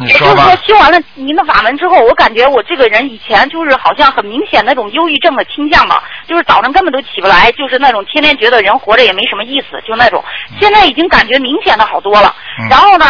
你说吧我就是说修完了您的法门之后，我感觉我这个人以前就是好像很明显那种忧郁症的倾向嘛，就是早上根本都起不来，就是那种天天觉得人活着也没什么意思，就那种。现在已经感觉明显的好多了。嗯然后呢，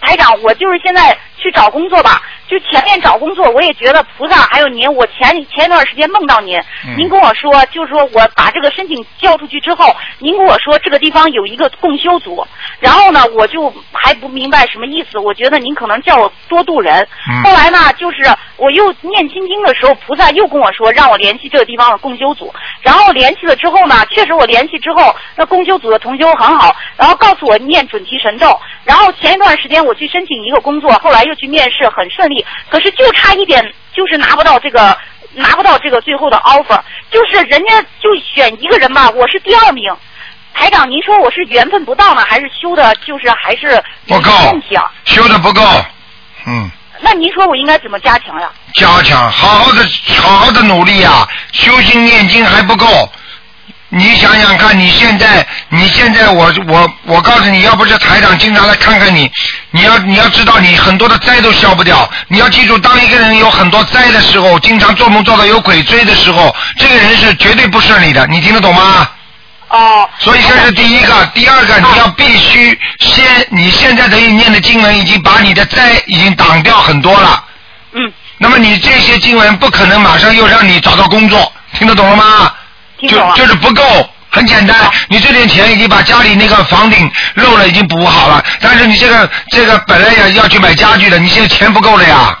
台长，我就是现在去找工作吧，就前面找工作，我也觉得菩萨还有您，我前前一段时间梦到您，嗯您跟我说，就是说我把这个申请交出去之后，您跟我说这个地方有一个共修组，然后呢，我就还不明白什么意思，我觉得您可能叫我多度人。嗯后来呢，就是我又念心经的时候，菩萨又跟我说让我联系这个地方的共修组，然后联系了之后呢，确实我联系之后，那共修组的同修很好，然后告诉我念准提神咒，然后前一段时间我去申请一个工作，后来又去面试，很顺利，可是就差一点，就是拿不到这个。拿不到这个最后的 offer，就是人家就选一个人嘛，我是第二名。台长，您说我是缘分不到呢，还是修的，就是还是不够问题啊？修的不够，嗯，那您说我应该怎么加强呀？加强，好好的，好好的努力啊！修心念经还不够，你想想看，你现在，你现在我，我，我告诉你，要不是台长经常来看看你，你要你要知道，你很多的灾都消不掉。你要记住，当一个人有很多灾的时候，经常做梦做到有鬼追的时候，这个人是绝对不顺利的。你听得懂吗？哦。所以这是第一个，第二个，你要必须先，你现在等于念的经文已经把你的灾已经挡掉很多了。嗯。那么你这些经文不可能马上又让你找到工作，听得懂了吗？听懂了就就是不够，很简单，你这点钱已经把家里那个房顶漏了，已经补好了，但是你这个这个本来要要去买家具的，你现在钱不够了呀，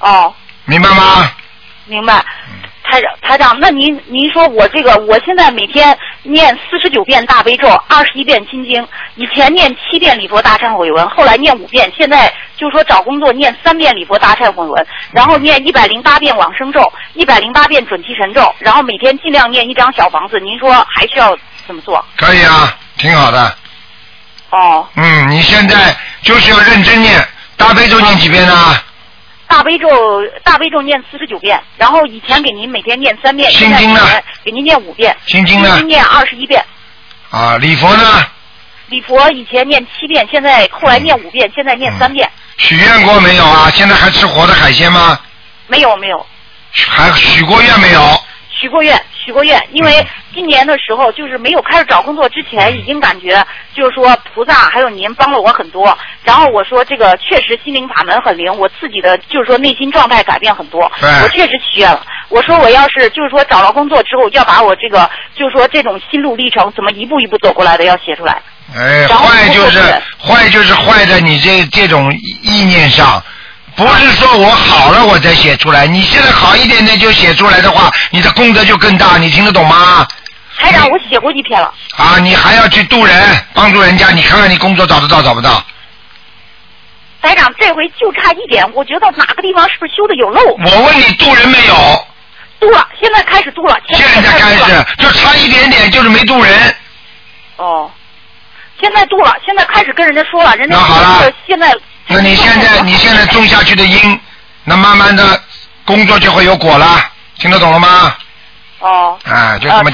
哦，明白吗？明白。台长，台长，那您您说我这个，我现在每天念四十九遍大悲咒，二十一遍心经，以前念七遍礼佛大忏悔文，后来念五遍，现在就说找工作念三遍礼佛大忏悔文，然后念一百零八遍往生咒，一百零八遍准提神咒，然后每天尽量念一张小房子。您说还需要怎么做？可以啊，挺好的。哦。嗯，你现在就是要认真念，大悲咒念几遍呢？大悲咒，大悲咒念四十九遍，然后以前给您每天念三遍，心经呢现在给您念五遍，心经呢心念二十一遍，啊，礼佛呢？礼佛以前念七遍，现在后来念五遍，现在念三遍，许愿过没有啊？现在还吃活的海鲜吗？没有没有还许过愿没有？许过愿，许过愿，因为今年的时候就是没有开始找工作之前，已经感觉就是说菩萨还有您帮了我很多，然后我说这个确实心灵法门很灵，我自己的就是说内心状态改变很多，对我确实许愿了。我说我要是就是说找到工作之后，要把我这个就是说这种心路历程怎么一步一步走过来的要写出来。哎，坏就是坏就是坏在你这这种意念上，不是说我好了我才写出来，你现在好一点点就写出来的话，你的功德就更大，你听得懂吗？台长，我写过一篇了。啊，你还要去渡人，帮助人家，你看看你工作找得到找不到？台长，这回就差一点，我觉得哪个地方是不是修的有漏？我问你渡人没有？渡了，现在开始渡了。现在开始就差一点点，就是没渡人。哦，现在渡了，现在开始跟人家说了，人家那好了说现在那你现在 你现在种下去的因，那慢慢的工作就会有果了，听得懂了吗？哦，啊，就这么呃